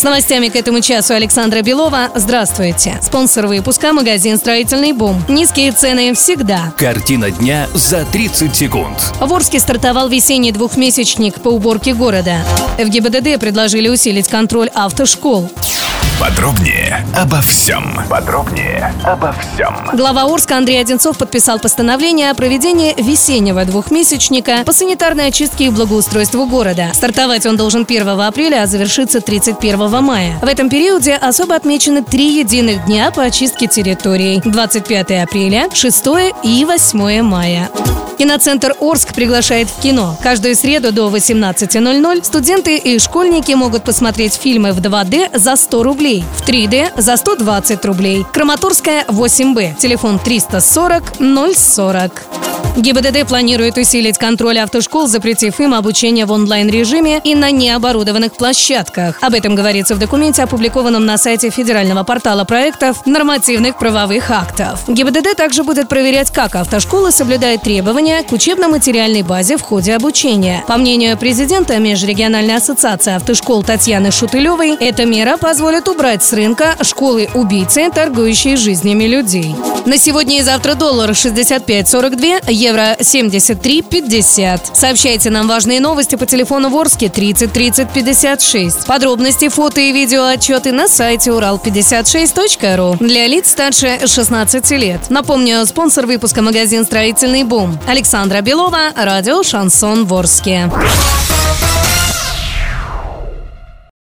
С новостями к этому часу Александра Белова. Здравствуйте. Спонсор выпуска – магазин «Строительный бум». Низкие цены всегда. Картина дня за 30 секунд. В Орске стартовал весенний двухмесячник по уборке города. В ГИБДД предложили усилить контроль автошкол. Подробнее обо всем. Подробнее обо всем. Глава Орска Андрей Одинцов подписал постановление о проведении весеннего двухмесячника по санитарной очистке и благоустройству города. Стартовать он должен 1 апреля, а завершиться 31 мая. В этом периоде особо отмечены три единых дня по очистке территорий. 25 апреля, 6 и 8 мая. Киноцентр Орск приглашает в кино. Каждую среду до 18.00 студенты и школьники могут посмотреть фильмы в 2D за 100 рублей, в 3D за 120 рублей. Краматорская 8Б. Телефон 340 040. ГИБДД планирует усилить контроль автошкол, запретив им обучение в онлайн-режиме и на необорудованных площадках. Об этом говорится в документе, опубликованном на сайте федерального портала проектов нормативных правовых актов. ГИБДД также будет проверять, как автошколы соблюдают требования к учебно-материальной базе в ходе обучения. По мнению президента Межрегиональной ассоциации автошкол Татьяны Шутылевой, эта мера позволит убрать с рынка школы-убийцы, торгующие жизнями людей. На сегодня и завтра доллар 65.42, евро 73.50. Сообщайте нам важные новости по телефону Ворске 30 30 56. Подробности, фото и видео отчеты на сайте урал56.ру для лиц старше 16 лет. Напомню, спонсор выпуска магазин «Строительный бум». Александра Белова, радио «Шансон Ворске».